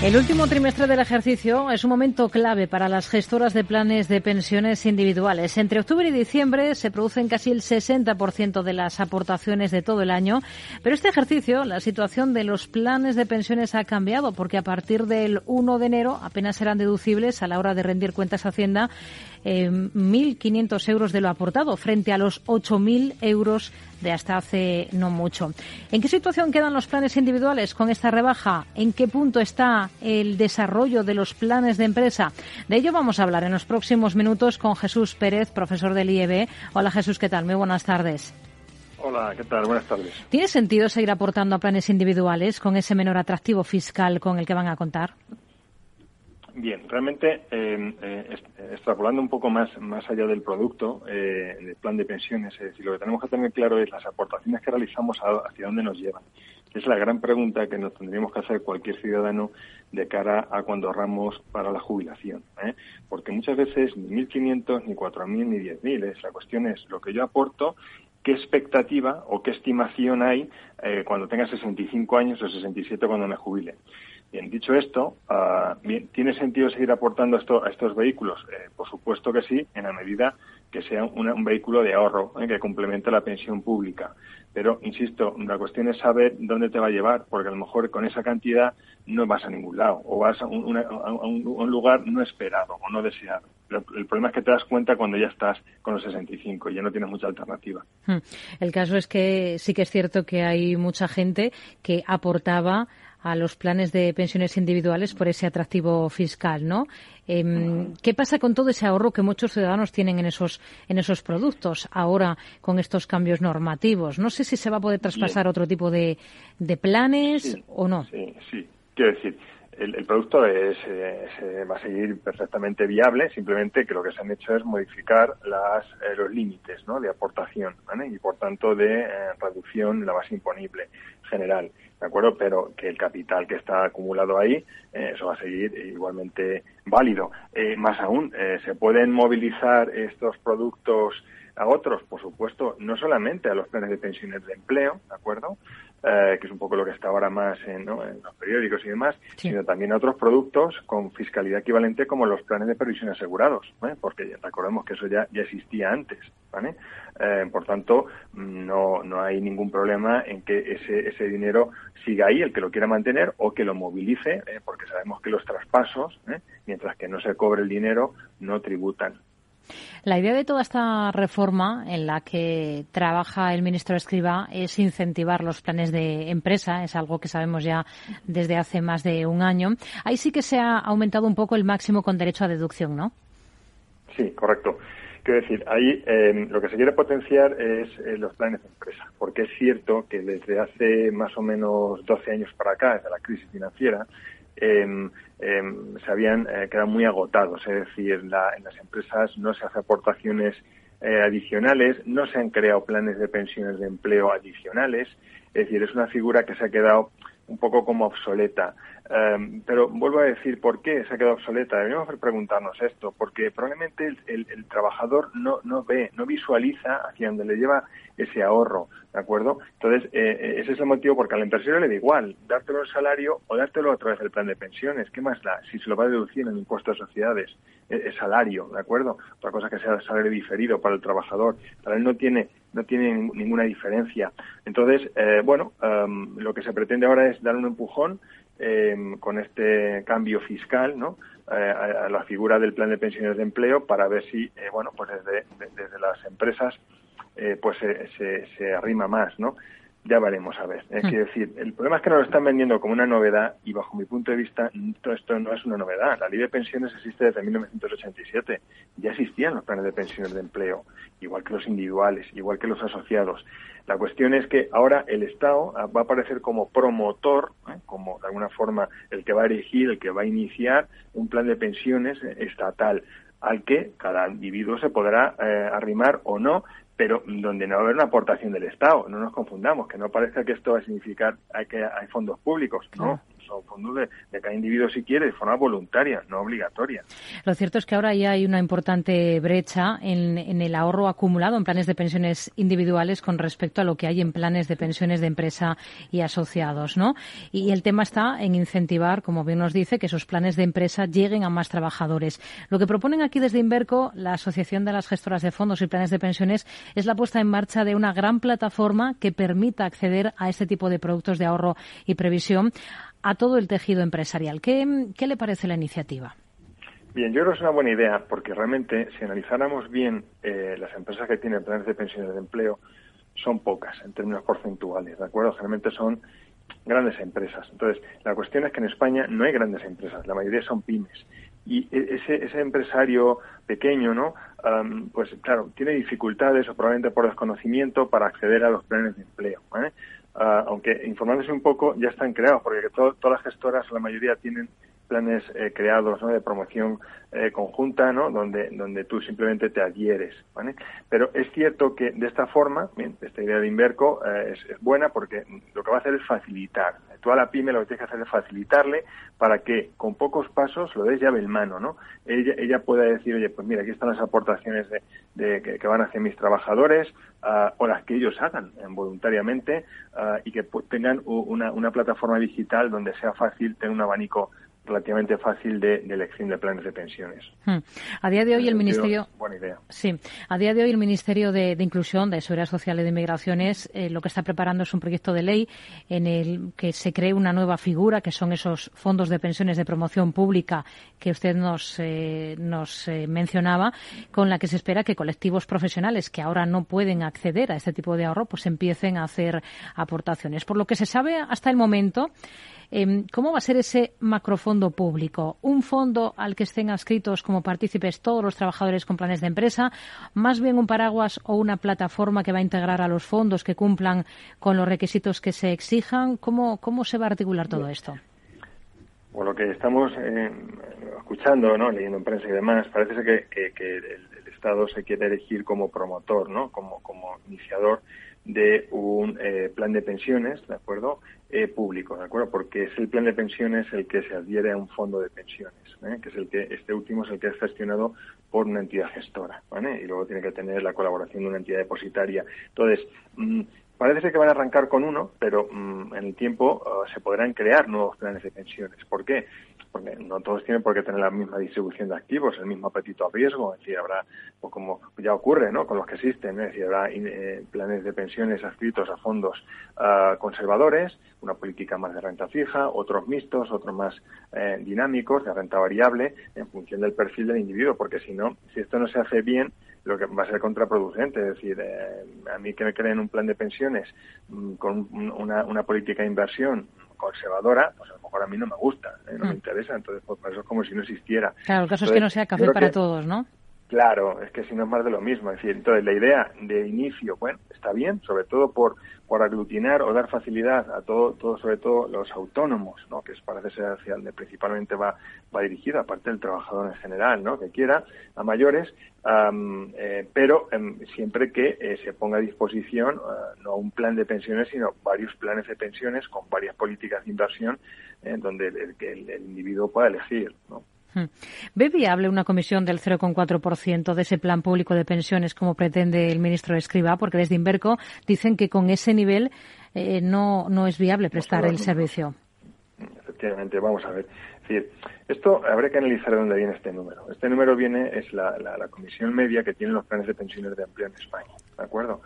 El último trimestre del ejercicio es un momento clave para las gestoras de planes de pensiones individuales. Entre octubre y diciembre se producen casi el 60% de las aportaciones de todo el año, pero este ejercicio la situación de los planes de pensiones ha cambiado porque a partir del 1 de enero apenas serán deducibles a la hora de rendir cuentas a Hacienda eh, 1.500 euros de lo aportado frente a los 8.000 euros de hasta hace no mucho. ¿En qué situación quedan los planes individuales con esta rebaja? ¿En qué punto está el desarrollo de los planes de empresa? De ello vamos a hablar en los próximos minutos con Jesús Pérez, profesor del IEB. Hola Jesús, ¿qué tal? Muy buenas tardes. Hola, ¿qué tal? Buenas tardes. ¿Tiene sentido seguir aportando a planes individuales con ese menor atractivo fiscal con el que van a contar? Bien, realmente eh, eh, extrapolando un poco más más allá del producto, eh, del plan de pensiones, es decir, lo que tenemos que tener claro es las aportaciones que realizamos hacia dónde nos llevan. Es la gran pregunta que nos tendríamos que hacer cualquier ciudadano de cara a cuando ahorramos para la jubilación. ¿eh? Porque muchas veces ni 1.500, ni 4.000, ni 10.000. Es, la cuestión es lo que yo aporto qué expectativa o qué estimación hay eh, cuando tenga 65 años o 67 cuando me jubile. Bien, dicho esto, uh, ¿tiene sentido seguir aportando esto, a estos vehículos? Eh, por supuesto que sí, en la medida que sea un vehículo de ahorro eh, que complemente la pensión pública. Pero, insisto, la cuestión es saber dónde te va a llevar, porque a lo mejor con esa cantidad no vas a ningún lado o vas a un, una, a un lugar no esperado o no deseado. El, el, problema es que te das cuenta cuando ya estás con los 65 y ya no tienes mucha alternativa. El caso es que sí que es cierto que hay mucha gente que aportaba a los planes de pensiones individuales por ese atractivo fiscal, ¿no? Eh, ¿Qué pasa con todo ese ahorro que muchos ciudadanos tienen en esos en esos productos ahora con estos cambios normativos? No sé si se va a poder traspasar Bien. otro tipo de, de planes sí, o no. Sí, sí. Quiero decir, el, el producto es, es, va a seguir perfectamente viable, simplemente que lo que se han hecho es modificar las, eh, los límites ¿no? de aportación ¿vale? y, por tanto, de eh, reducción la base imponible general. ¿De acuerdo? Pero que el capital que está acumulado ahí, eh, eso va a seguir igualmente válido. Eh, más aún, eh, se pueden movilizar estos productos a otros, por supuesto, no solamente a los planes de pensiones de empleo, ¿de acuerdo? Eh, que es un poco lo que está ahora más en, ¿no? en los periódicos y demás, sí. sino también a otros productos con fiscalidad equivalente como los planes de previsión asegurados, ¿vale? porque recordemos que eso ya, ya existía antes. ¿vale? Eh, por tanto, no, no hay ningún problema en que ese, ese dinero siga ahí, el que lo quiera mantener, o que lo movilice, ¿eh? porque sabemos que los traspasos, ¿eh? mientras que no se cobre el dinero, no tributan. La idea de toda esta reforma en la que trabaja el ministro Escriba es incentivar los planes de empresa, es algo que sabemos ya desde hace más de un año. Ahí sí que se ha aumentado un poco el máximo con derecho a deducción, ¿no? Sí, correcto. Quiero decir, ahí eh, lo que se quiere potenciar es eh, los planes de empresa, porque es cierto que desde hace más o menos 12 años para acá, desde la crisis financiera, eh, se habían eh, quedado muy agotados. Es decir, la, en las empresas no se hace aportaciones eh, adicionales, no se han creado planes de pensiones de empleo adicionales. Es decir, es una figura que se ha quedado un poco como obsoleta. Um, pero vuelvo a decir, ¿por qué se ha quedado obsoleta? Deberíamos preguntarnos esto, porque probablemente el, el, trabajador no, no ve, no visualiza hacia dónde le lleva ese ahorro, ¿de acuerdo? Entonces, eh, ese es el motivo porque al empresario le da igual dártelo el salario o dártelo a través del plan de pensiones. ¿Qué más da? Si se lo va a deducir en el impuesto de sociedades, es, es salario, ¿de acuerdo? Otra cosa que sea salario diferido para el trabajador. Para él no tiene no tiene ninguna diferencia. Entonces, eh, bueno, um, lo que se pretende ahora es dar un empujón eh, con este cambio fiscal, ¿no? Eh, a, la figura del plan de pensiones de empleo para ver si, eh, bueno, pues desde, de, desde las empresas, eh, pues se, se, se, arrima más, ¿no? Ya veremos a ver. Es decir, el problema es que nos lo están vendiendo como una novedad y bajo mi punto de vista todo esto no es una novedad. La ley de pensiones existe desde 1987. Ya existían los planes de pensiones de empleo, igual que los individuales, igual que los asociados. La cuestión es que ahora el Estado va a aparecer como promotor, ¿eh? como de alguna forma el que va a erigir, el que va a iniciar un plan de pensiones estatal al que cada individuo se podrá eh, arrimar o no, pero donde no va a haber una aportación del Estado. No nos confundamos, que no parezca que esto va a significar que hay fondos públicos. No, son fondos de, cada individuo si quiere, de forma voluntaria, no obligatoria. Lo cierto es que ahora ya hay una importante brecha en, el ahorro acumulado en planes de pensiones individuales con respecto a lo que hay en planes de pensiones de empresa y asociados, ¿no? Y el tema está en incentivar, como bien nos dice, que esos planes de empresa lleguen a más trabajadores. Lo que proponen aquí desde Inverco, la Asociación de las Gestoras de Fondos y Planes de Pensiones, es la puesta en marcha de una gran plataforma que permita acceder a este tipo de productos de ahorro y previsión a todo el tejido empresarial. ¿Qué, le parece la iniciativa? Bien, yo creo que es una buena idea porque realmente si analizáramos bien eh, las empresas que tienen planes de pensiones de empleo, son pocas en términos porcentuales, ¿de acuerdo? Generalmente son grandes empresas. Entonces, la cuestión es que en España no hay grandes empresas, la mayoría son pymes. Y e, ese, ese empresario pequeño, ¿no? pues claro, tiene dificultades o probablemente por desconocimiento para acceder a los planes de empleo. Ah, aunque informándose un poco ya están creados, porque todas las gestoras, la mayoría tienen planes eh, creados de promoción eh, conjunta, ¿no? donde, donde tú simplemente te adhieres. ¿vale? Pero es cierto que de esta forma, esta idea de Inverco eh, es, buena porque lo que va a hacer es facilitar. Tú a la pyme lo que tienes que hacer es facilitarle para que con pocos pasos lo des llave en mano. ¿no? Ella, ella pueda decir, oye, pues mira, aquí están las aportaciones de, que, van hacia mis trabajadores uh, o las que ellos hagan voluntariamente uh, y que tengan una, una plataforma digital donde sea fácil tener un abanico relativamente fácil de, elección de planes de pensiones. Hmm. A día de hoy el Ministerio. Buena idea. Sí. A día de hoy el Ministerio de, Inclusión, de Seguridad Social y de Migraciones eh, lo que está preparando es un proyecto de ley en el que se cree una nueva figura, que son esos fondos de pensiones de promoción pública que usted nos, eh, nos eh, mencionaba, con la que se espera que colectivos profesionales que ahora no pueden acceder a este tipo de ahorro, pues empiecen a hacer aportaciones. Por lo que se sabe hasta el momento, Em, ¿Cómo va a ser ese macrofondo público? ¿Un fondo al que estén adscritos como partícipes todos los trabajadores con planes de empresa? ¿Más bien un paraguas o una plataforma que va a integrar a los fondos que cumplan con los requisitos que se exijan? ¿Cómo, cómo se va a articular todo esto? Por lo que estamos eh, escuchando, ¿no? leyendo en prensa y demás, parece que, que, el, Estado se quiere elegir como promotor, ¿no? como, como iniciador de un eh, plan de pensiones, ¿de acuerdo? Eh, público, ¿de acuerdo? Porque es el plan de pensiones el que se adhiere a un fondo de pensiones, ¿eh? que es el que, este último es el que es gestionado por una entidad gestora, ¿vale? Y luego tiene que tener la colaboración de una entidad depositaria. Entonces, mm, parece que van a arrancar con uno, pero mm, en el tiempo uh, se podrán crear nuevos planes de pensiones. ¿Por qué? porque no todos tienen por qué tener la misma distribución de activos, el mismo apetito a riesgo, es decir, habrá, o como ya ocurre, ¿no? Con los que existen, es decir, habrá eh, planes de pensiones adscritos a fondos ah, conservadores, una política más de renta fija, otros mixtos, otros más eh, dinámicos, de renta variable, en función del perfil del individuo, porque si no, si esto no se hace bien, lo que va a ser contraproducente. Es decir, eh, a mí que me creen un plan de pensiones mm, con una, una política de inversión conservadora, pues a lo mejor a mí no me gusta, ¿eh? no me mm. interesa, entonces pues eso es como si no existiera. Claro, el caso es que no sea café para todos, ¿no? Claro, es que si no es más de lo mismo. Es decir, entonces la idea de inicio, bueno, está bien, sobre todo por, por aglutinar o dar facilidad a todo, todo, sobre todo los autónomos, ¿no? Que es, parece ser hacia donde principalmente va, va dirigido, aparte del trabajador en general, ¿no? Que quiera, a mayores, eh, pero em, siempre que eh, se ponga a disposición eh, no un plan de pensiones, sino varios planes de pensiones con varias políticas de inversión en donde el, el, el individuo pueda elegir, ¿no? Hmm. ¿Ve viable una comisión del 0,4% de ese plan público de pensiones como pretende el ministro Escriba? Porque desde Inverco dicen que con ese nivel eh, no, no es viable prestar el servicio. Efectivamente, vamos a ver. Es esto habría que analizar de dónde viene este número. Este número viene, es la, la comisión media que tienen los planes de pensiones de empleo en España. ¿De acuerdo?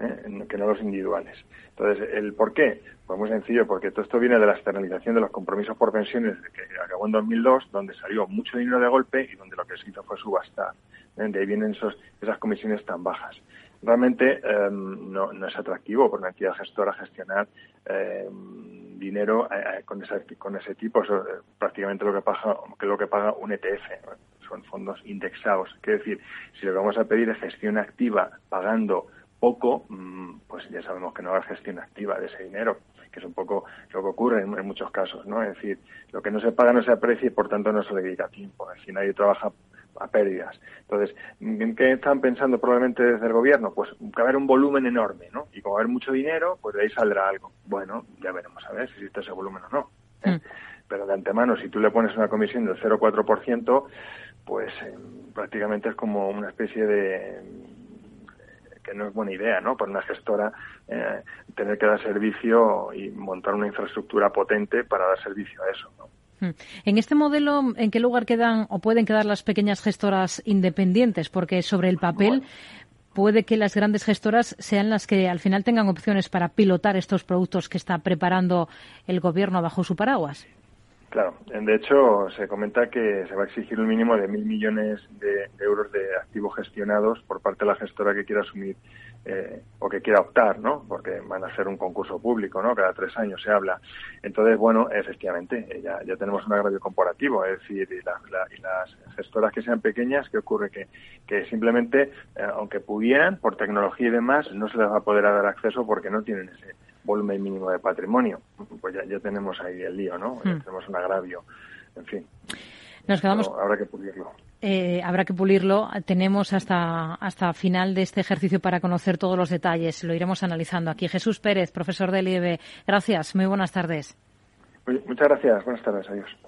¿Eh? que no los individuales. Entonces, ¿el por qué? Pues muy sencillo, porque todo esto viene de la externalización de los compromisos por pensiones que acabó en 2002, donde salió mucho dinero de golpe y donde lo que se hizo fue subastar. ¿eh? De ahí vienen esos, esas comisiones tan bajas. realmente em, no, es atractivo por una entidad gestora gestionar em, dinero eh, eh, con, ese, con ese tipo. Eso, eh, prácticamente lo que paga, lo que paga un ETF. Son fondos indexados. Quiere decir, si lo que vamos a pedir es gestión activa pagando poco, mm, pues ya sabemos que no va a haber gestión activa de ese dinero que es un poco lo que ocurre en, muchos casos, ¿no? Es decir, lo que no se paga no se aprecia y por tanto no se le dedica tiempo. Si nadie trabaja a pérdidas. Entonces, ¿en qué están pensando probablemente desde el gobierno? Pues que va a haber un volumen enorme, ¿no? Y como va a haber mucho dinero, pues de ahí saldrá algo. Bueno, ya veremos a ver si existe ese volumen o no. ¿eh? Mm. Pero de antemano, si tú le pones una comisión del 0,4%, pues eh, prácticamente es como una especie de que no es buena idea, ¿no? Para una gestora eh, tener que dar servicio y montar una infraestructura potente para dar servicio a eso, ¿no? Hmm. En este modelo, ¿en qué lugar quedan o pueden quedar las pequeñas gestoras independientes? Porque sobre el papel puede que las grandes gestoras sean las que al final tengan opciones para pilotar estos productos que está preparando el gobierno bajo su paraguas. Claro, de hecho se comenta que se va a exigir un mínimo de mil millones de, euros de activos gestionados por parte de la gestora que quiera asumir eh, o que quiera optar, ¿no? Porque van a ser un concurso público, ¿no? Cada tres años se habla. Entonces, bueno, efectivamente, eh, ya, ya tenemos un agravio comparativo, es decir, y, las gestoras que sean pequeñas, ¿qué ocurre? Que, que simplemente, eh, aunque pudieran, por tecnología y demás, no se les va a poder dar acceso porque no tienen ese volumen mínimo de patrimonio. Pues ya, ya tenemos ahí el lío, ¿no? Hmm. tenemos un agravio. En fin. Nos quedamos. habrá que pulirlo. Eh, habrá que pulirlo. Tenemos hasta, hasta final de este ejercicio para conocer todos los detalles. Lo iremos analizando aquí. Jesús Pérez, profesor del IEB. Gracias. Muy buenas tardes. Muchas gracias. Buenas tardes. Adiós.